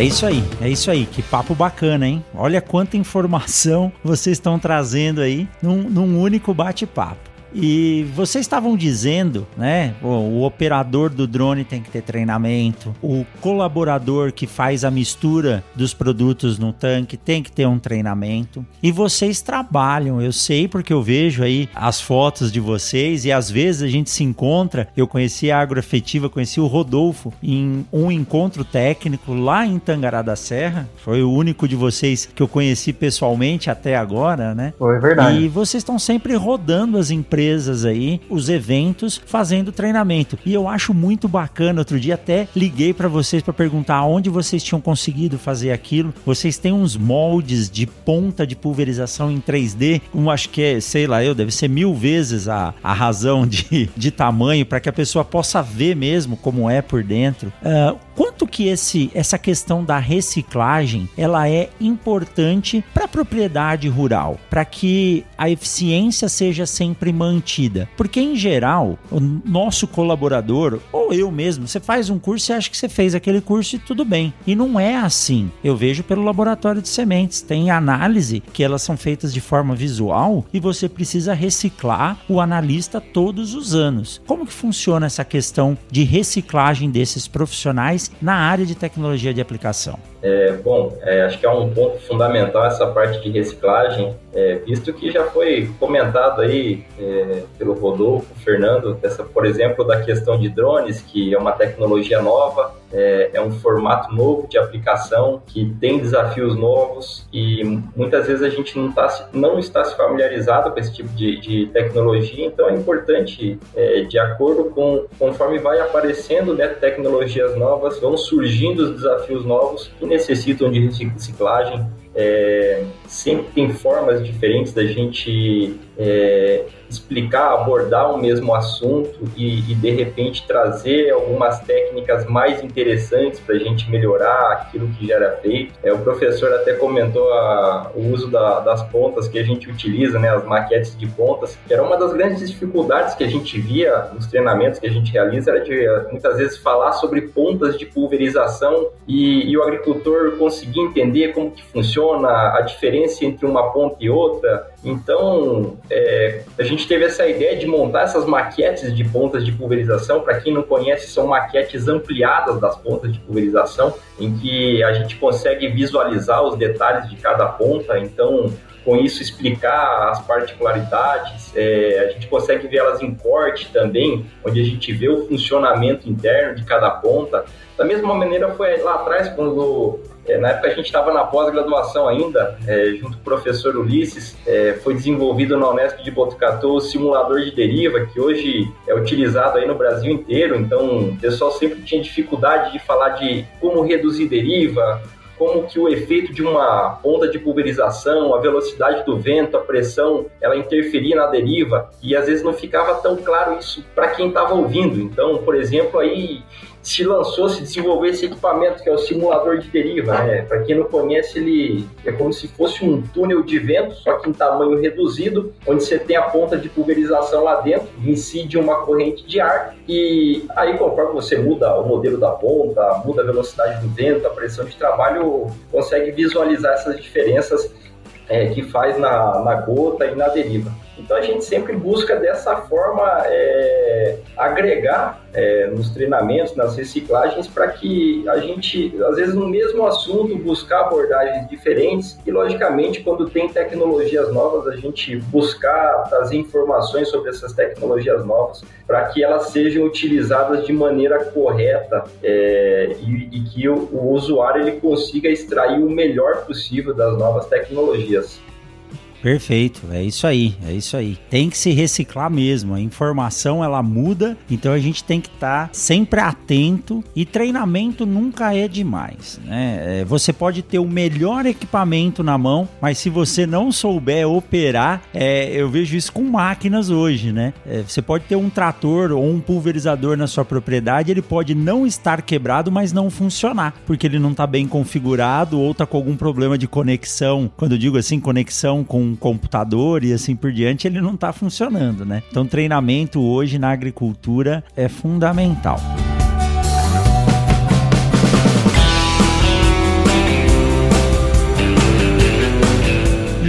Isso aí, é isso aí. Que papo bacana, hein? Olha quanta informação vocês estão trazendo aí num, num único bate-papo. E vocês estavam dizendo, né? O, o operador do drone tem que ter treinamento, o colaborador que faz a mistura dos produtos no tanque tem que ter um treinamento. E vocês trabalham, eu sei porque eu vejo aí as fotos de vocês e às vezes a gente se encontra. Eu conheci a Agroafetiva, conheci o Rodolfo em um encontro técnico lá em Tangará da Serra. Foi o único de vocês que eu conheci pessoalmente até agora, né? Foi verdade. E vocês estão sempre rodando as empresas aí, os eventos, fazendo treinamento. E eu acho muito bacana. Outro dia até liguei para vocês para perguntar onde vocês tinham conseguido fazer aquilo. Vocês têm uns moldes de ponta de pulverização em 3D, um acho que é, sei lá, eu deve ser mil vezes a, a razão de, de tamanho para que a pessoa possa ver mesmo como é por dentro. Uh, quanto que esse, essa questão da reciclagem ela é importante para a propriedade rural, para que a eficiência seja sempre mantida. Porque, em geral, o nosso colaborador, ou eu mesmo, você faz um curso e acha que você fez aquele curso e tudo bem. E não é assim. Eu vejo pelo laboratório de sementes. Tem análise que elas são feitas de forma visual e você precisa reciclar o analista todos os anos. Como que funciona essa questão de reciclagem desses profissionais na área de tecnologia de aplicação? É, bom, é, acho que é um ponto fundamental essa parte de reciclagem, é, visto que já foi comentado aí é, pelo Rodolfo, Fernando, essa, por exemplo, da questão de drones, que é uma tecnologia nova, é, é, um formato novo de aplicação que tem desafios novos e muitas vezes a gente não, tá, não está se familiarizado com esse tipo de, de tecnologia, então é importante, é, de acordo com conforme vai aparecendo né, tecnologias novas, vão surgindo os desafios novos que necessitam de reciclagem. É, sempre tem formas diferentes da gente é, explicar, abordar o mesmo assunto e, e, de repente trazer algumas técnicas mais interessantes para a gente melhorar aquilo que já era feito. É, o professor até comentou a, o uso da, das pontas que a gente utiliza, né, as maquetes de pontas, que era uma das grandes dificuldades que a gente via nos treinamentos que a gente realiza, era de muitas vezes falar sobre pontas de pulverização e, e o agricultor conseguir entender como que funciona a diferença entre uma ponta e outra. Então, é, a gente teve essa ideia de montar essas maquetes de pontas de pulverização. Para quem não conhece, são maquetes ampliadas das pontas de pulverização, em que a gente consegue visualizar os detalhes de cada ponta. Então, com isso explicar as particularidades, é, a gente consegue ver elas em corte também, onde a gente vê o funcionamento interno de cada ponta. Da mesma maneira foi lá atrás, quando é, na época a gente estava na pós-graduação ainda, é, junto com o professor Ulisses, é, foi desenvolvido na Unesp de Botucatu o simulador de deriva, que hoje é utilizado aí no Brasil inteiro. Então, o pessoal sempre tinha dificuldade de falar de como reduzir deriva, como que o efeito de uma onda de pulverização, a velocidade do vento, a pressão, ela interferia na deriva e às vezes não ficava tão claro isso para quem estava ouvindo. Então, por exemplo, aí se lançou, se desenvolveu esse equipamento que é o simulador de deriva. Né? Para quem não conhece, ele é como se fosse um túnel de vento, só que em tamanho reduzido, onde você tem a ponta de pulverização lá dentro, incide uma corrente de ar e aí conforme você muda o modelo da ponta, muda a velocidade do vento, a pressão de trabalho, consegue visualizar essas diferenças é, que faz na, na gota e na deriva. Então a gente sempre busca dessa forma é, agregar é, nos treinamentos, nas reciclagens, para que a gente, às vezes no mesmo assunto, buscar abordagens diferentes e, logicamente, quando tem tecnologias novas, a gente buscar trazer informações sobre essas tecnologias novas para que elas sejam utilizadas de maneira correta é, e, e, que o, o usuário ele consiga extrair o melhor possível das novas tecnologias. Perfeito, é isso aí, é isso aí. Tem que se reciclar mesmo. A informação ela muda, então a gente tem que estar tá sempre atento e treinamento nunca é demais, né? É, você pode ter o melhor equipamento na mão, mas se você não souber operar, é, eu vejo isso com máquinas hoje, né? É, você pode ter um trator ou um pulverizador na sua propriedade, ele pode não estar quebrado, mas não funcionar, porque ele não está bem configurado ou está com algum problema de conexão. Quando eu digo assim, conexão com computador e assim por diante, ele não está funcionando, né? Então, treinamento hoje na agricultura é fundamental.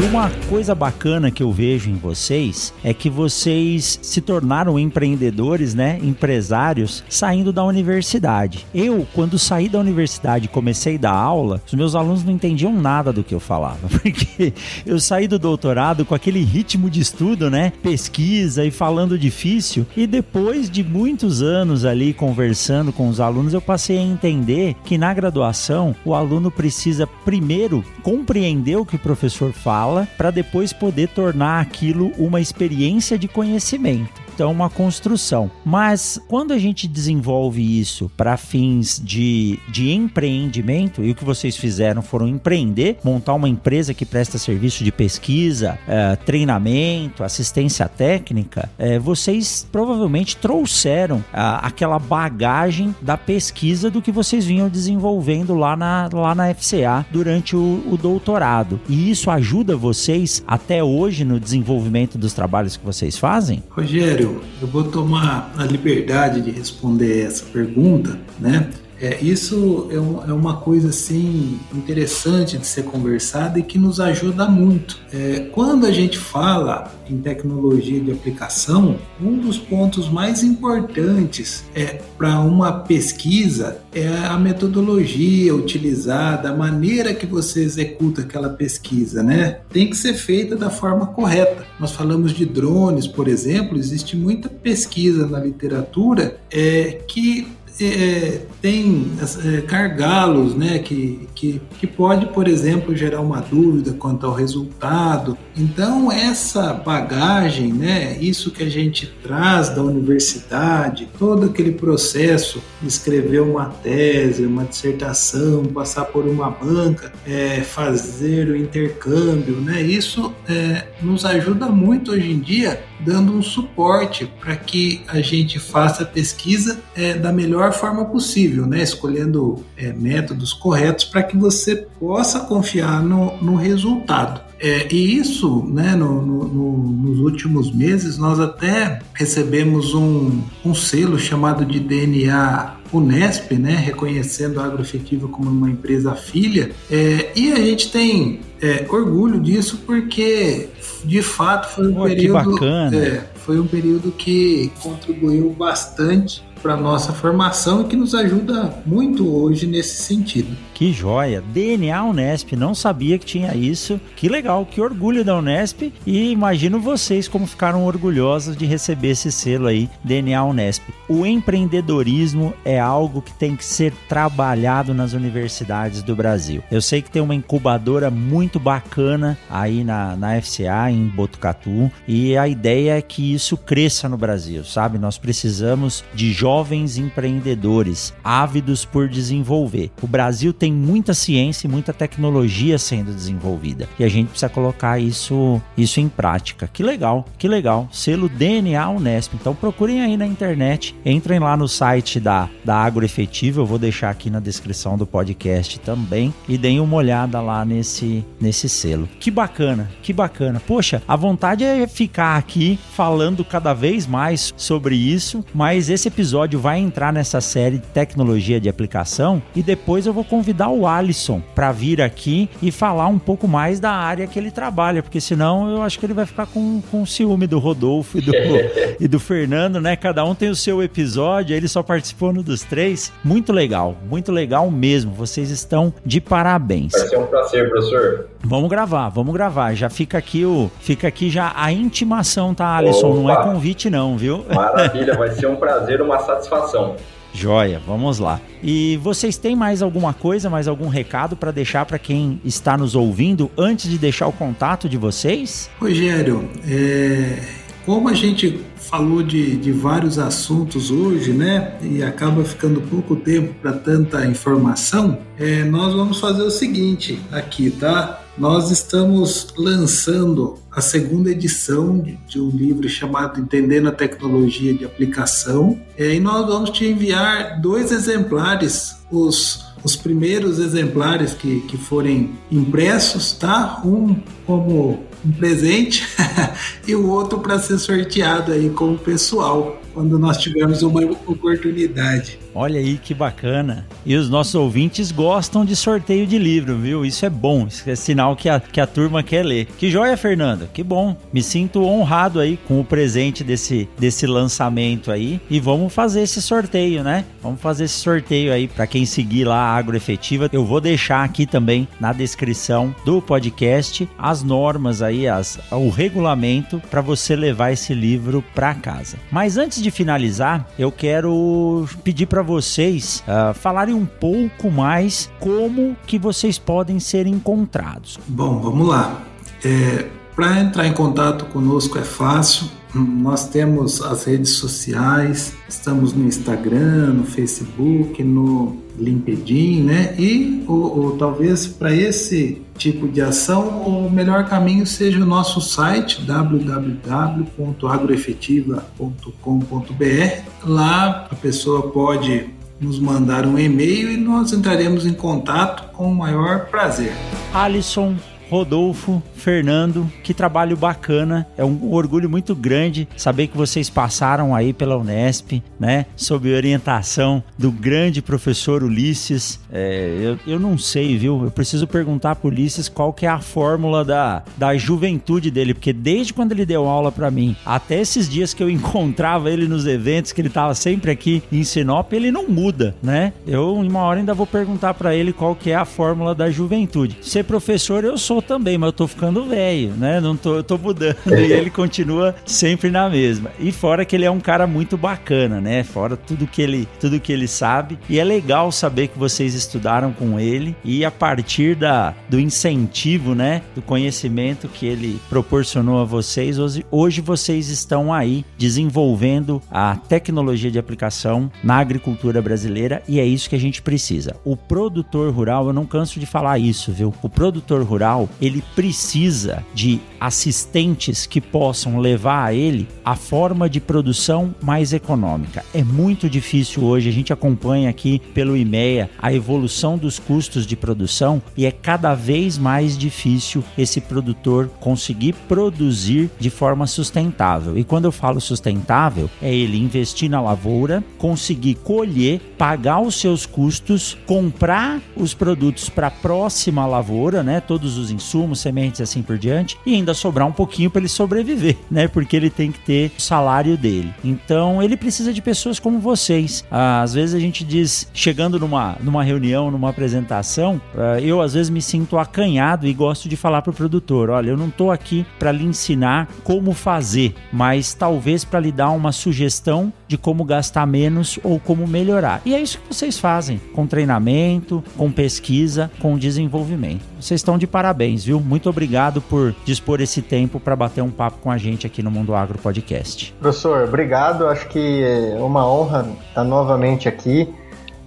Uma coisa bacana que eu vejo em vocês é que vocês se tornaram empreendedores, né? Empresários saindo da universidade. Eu, quando saí da universidade e comecei a dar aula, os meus alunos não entendiam nada do que eu falava, porque eu saí do doutorado com aquele ritmo de estudo, né? Pesquisa e falando difícil, e depois de muitos anos ali conversando com os alunos, eu passei a entender que na graduação o aluno precisa primeiro compreender o que o professor fala para depois poder tornar aquilo uma experiência de conhecimento então uma construção. Mas quando a gente desenvolve isso para fins de, de empreendimento, e o que vocês fizeram foram empreender, montar uma empresa que presta serviço de pesquisa, é, treinamento, assistência técnica, é, vocês provavelmente trouxeram aquela bagagem da pesquisa do que vocês vinham desenvolvendo lá na, lá na FCA durante o, o doutorado. E isso ajuda vocês até hoje no desenvolvimento dos trabalhos que vocês fazem? Rogério, eu vou tomar a liberdade de responder essa pergunta, né? É, isso é, um, é, uma coisa assim interessante de ser conversada e que nos ajuda muito. É, quando a gente fala em tecnologia de aplicação, um dos pontos mais importantes é para uma pesquisa é a metodologia utilizada, a maneira que você executa aquela pesquisa, né? Tem que ser feita da forma correta. Nós falamos de drones, por exemplo, existe muita pesquisa na literatura é, que é, tem é, gargalos, né, que, que, que pode, por exemplo, gerar uma dúvida quanto ao resultado. Então, essa bagagem, né, isso que a gente traz da universidade, todo aquele processo escrever uma tese, uma dissertação, passar por uma banca, é, fazer o intercâmbio, né, isso é, nos ajuda muito hoje em dia, dando um suporte para que a gente faça a pesquisa é, da melhor melhor forma possível, né? escolhendo é, métodos corretos para que você possa confiar no, no resultado. É, e isso, né, no, no, nos últimos meses, nós até recebemos um, um selo chamado de DNA Unesp, né, reconhecendo a agroafetiva como uma empresa filha, é, e a gente tem é, orgulho disso porque, de fato, foi um período, é, foi um período que contribuiu bastante para nossa formação e que nos ajuda muito hoje nesse sentido. Que joia! DNA Unesp, não sabia que tinha isso. Que legal, que orgulho da Unesp. E imagino vocês como ficaram orgulhosos de receber esse selo aí, DNA Unesp. O empreendedorismo é algo que tem que ser trabalhado nas universidades do Brasil. Eu sei que tem uma incubadora muito bacana aí na, na FCA, em Botucatu, e a ideia é que isso cresça no Brasil, sabe? Nós precisamos de jovens empreendedores ávidos por desenvolver. O Brasil tem tem muita ciência e muita tecnologia sendo desenvolvida. E a gente precisa colocar isso, isso em prática. Que legal, que legal. Selo DNA Unesp. Então procurem aí na internet, entrem lá no site da, da Agroefetiva, eu vou deixar aqui na descrição do podcast também, e deem uma olhada lá nesse, nesse selo. Que bacana, que bacana. Poxa, a vontade é ficar aqui falando cada vez mais sobre isso, mas esse episódio vai entrar nessa série de tecnologia de aplicação e depois eu vou convidar convidar o Alisson para vir aqui e falar um pouco mais da área que ele trabalha, porque senão eu acho que ele vai ficar com, com ciúme do Rodolfo e do, e do Fernando, né? Cada um tem o seu episódio, ele só participou no dos três. Muito legal, muito legal mesmo. Vocês estão de parabéns. Vai ser um prazer, professor. Vamos gravar, vamos gravar. Já fica aqui o, fica aqui já a intimação, tá, Alisson? Opa. Não é convite não, viu? Maravilha, vai ser um prazer, uma satisfação. Joia, vamos lá. E vocês têm mais alguma coisa, mais algum recado para deixar para quem está nos ouvindo antes de deixar o contato de vocês? Rogério, é, como a gente falou de, de vários assuntos hoje, né? E acaba ficando pouco tempo para tanta informação, é, nós vamos fazer o seguinte aqui, tá? Nós estamos lançando a segunda edição de, um livro chamado Entendendo a Tecnologia de Aplicação, é, e nós vamos te enviar dois exemplares, os os primeiros exemplares que, que forem impressos, tá? Um como um presente e o outro para ser sorteado aí com o pessoal. quando nós tivermos uma oportunidade. Olha aí que bacana. E os nossos ouvintes gostam de sorteio de livro, viu? Isso é bom, isso é sinal que a, que a turma quer ler. Que joia, Fernanda, que bom. Me sinto honrado aí com o presente desse, desse lançamento aí. E vamos fazer esse sorteio, né? Vamos fazer esse sorteio aí para quem seguir lá a Agroefetiva. Eu vou deixar aqui também na descrição do podcast as normas aí, as, o regulamento para você levar esse livro para casa. Mas antes de finalizar, eu quero pedir para vocês uh, falarem um pouco mais como que vocês podem ser encontrados. Bom, vamos lá. É, para entrar em contato conosco é fácil. Nós temos as redes sociais, estamos no Instagram, no Facebook, no LinkedIn, né? E ou, ou talvez para esse tipo de ação, o melhor caminho seja o nosso site www.agroefetiva.com.br. Lá a pessoa pode nos mandar um e-mail e nós entraremos em contato com o maior prazer. Alisson Rodolfo, Fernando, que trabalho bacana. É um orgulho muito grande saber que vocês passaram aí pela Unesp, né? Sob orientação do grande professor Ulisses. É, eu, eu não sei, viu? Eu preciso perguntar pro Ulisses qual que é a fórmula da, da juventude dele, porque desde quando ele deu aula para mim, até esses dias que eu encontrava ele nos eventos, que ele tava sempre aqui em Sinop, ele não muda, né? Eu, uma hora, ainda vou perguntar para ele qual que é a fórmula da juventude. Ser professor, eu sou também, mas eu tô ficando velho, né? Não tô, eu tô mudando e ele continua sempre na mesma. E fora que ele é um cara muito bacana, né? Fora tudo que ele, tudo que ele sabe. E é legal saber que vocês estudaram com ele e a partir da, do incentivo, né? Do conhecimento que ele proporcionou a vocês, hoje, hoje vocês estão aí desenvolvendo a tecnologia de aplicação na agricultura brasileira e é isso que a gente precisa. O produtor rural, eu não canso de falar isso, viu? O produtor rural, ele precisa de assistentes que possam levar a ele a forma de produção mais econômica. É muito difícil hoje, a gente acompanha aqui pelo IMEA a evolução dos custos de produção e é cada vez mais difícil esse produtor conseguir produzir de forma sustentável. E quando eu falo sustentável, é ele investir na lavoura, conseguir colher, pagar os seus custos, comprar os produtos para a próxima lavoura, né? Todos os insumos, sementes e assim por diante, e ainda sobrar um pouquinho para ele sobreviver, né? Porque ele tem que ter o salário dele. Então ele precisa de pessoas como vocês. Às vezes a gente diz, chegando numa, numa reunião, numa apresentação, ah, eu às vezes me sinto acanhado e gosto de falar para o produtor: olha, eu não estou aqui para lhe ensinar como fazer, mas talvez para lhe dar uma sugestão de como gastar menos ou como melhorar. E é isso que vocês fazem, com treinamento, com pesquisa, com desenvolvimento. Vocês estão de parabéns, viu? Muito obrigado por dispor esse tempo para bater um papo com a gente aqui no Mundo Agro Podcast. Professor, obrigado. Acho que é uma honra estar novamente aqui.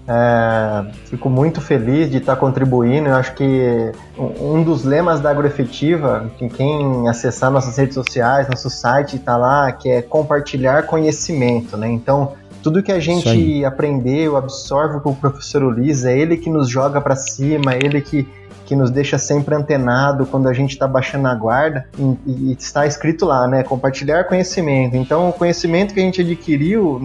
É, fico muito feliz de estar contribuindo. Eu acho que um dos lemas da Agroefetiva, que quem acessar nossas redes sociais, nosso site está lá, que é compartilhar conhecimento, né? Então, tudo que a gente aprendeu, absorve com o professor Ulisses, é ele que nos joga para cima, é ele que que nos deixa sempre antenado quando a gente está baixando a guarda e, e, está escrito lá, né? Compartilhar conhecimento. Então, o conhecimento que a gente adquiriu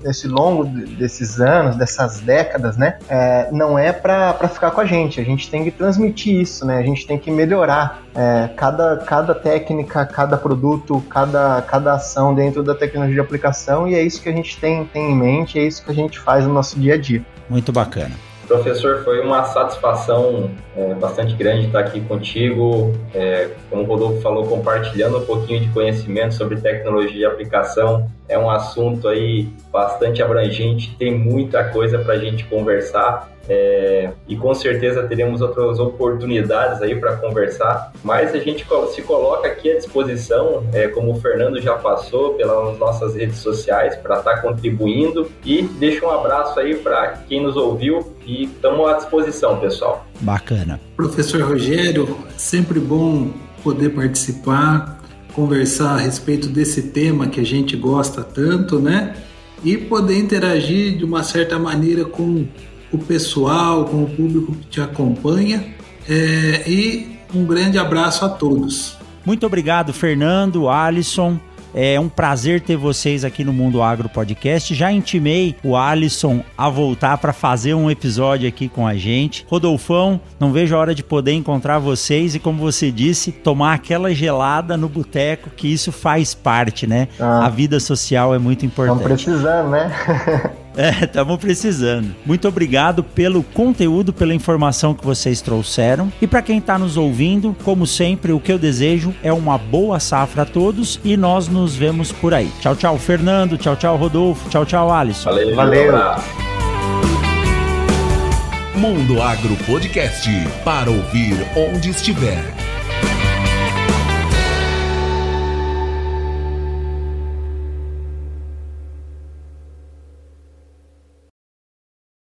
nesse longo desses anos, dessas décadas, né? É, não é para ficar com a gente. A gente tem que transmitir isso, né? A gente tem que melhorar é, cada, cada técnica, cada produto, cada, cada ação dentro da tecnologia de aplicação e é isso que a gente tem, tem em mente, é isso que a gente faz no nosso dia a dia. Muito bacana. Professor, foi uma satisfação é, bastante grande estar aqui contigo. É, como o Rodolfo falou, compartilhando um pouquinho de conhecimento sobre tecnologia e aplicação. É um assunto aí bastante abrangente, tem muita coisa para a gente conversar. É, e com certeza teremos outras oportunidades aí para conversar, mas a gente se coloca aqui à disposição, é, como o Fernando já passou, pelas nossas redes sociais, para estar tá contribuindo e deixa um abraço aí para quem nos ouviu e estamos à disposição, pessoal. Bacana. Professor Rogério, sempre bom poder participar, conversar a respeito desse tema que a gente gosta tanto, né? E poder interagir de uma certa maneira com o pessoal, com o público que te acompanha. É, e um grande abraço a todos. Muito obrigado, Fernando, Alisson. É um prazer ter vocês aqui no Mundo Agro Podcast. Já intimei o Alisson a voltar para fazer um episódio aqui com a gente. Rodolfão, não vejo a hora de poder encontrar vocês e, como você disse, tomar aquela gelada no boteco, que isso faz parte, né? Ah, a vida social é muito importante. Estamos precisando, né? É, estamos precisando. Muito obrigado pelo conteúdo, pela informação que vocês trouxeram. E para quem está nos ouvindo, como sempre, o que eu desejo é uma boa safra a todos e nós nos vemos por aí. Tchau, tchau, Fernando. Tchau, tchau, Rodolfo. Tchau, tchau, Alisson. Valeu. Valeu. Mundo Agro Podcast para ouvir onde estiver.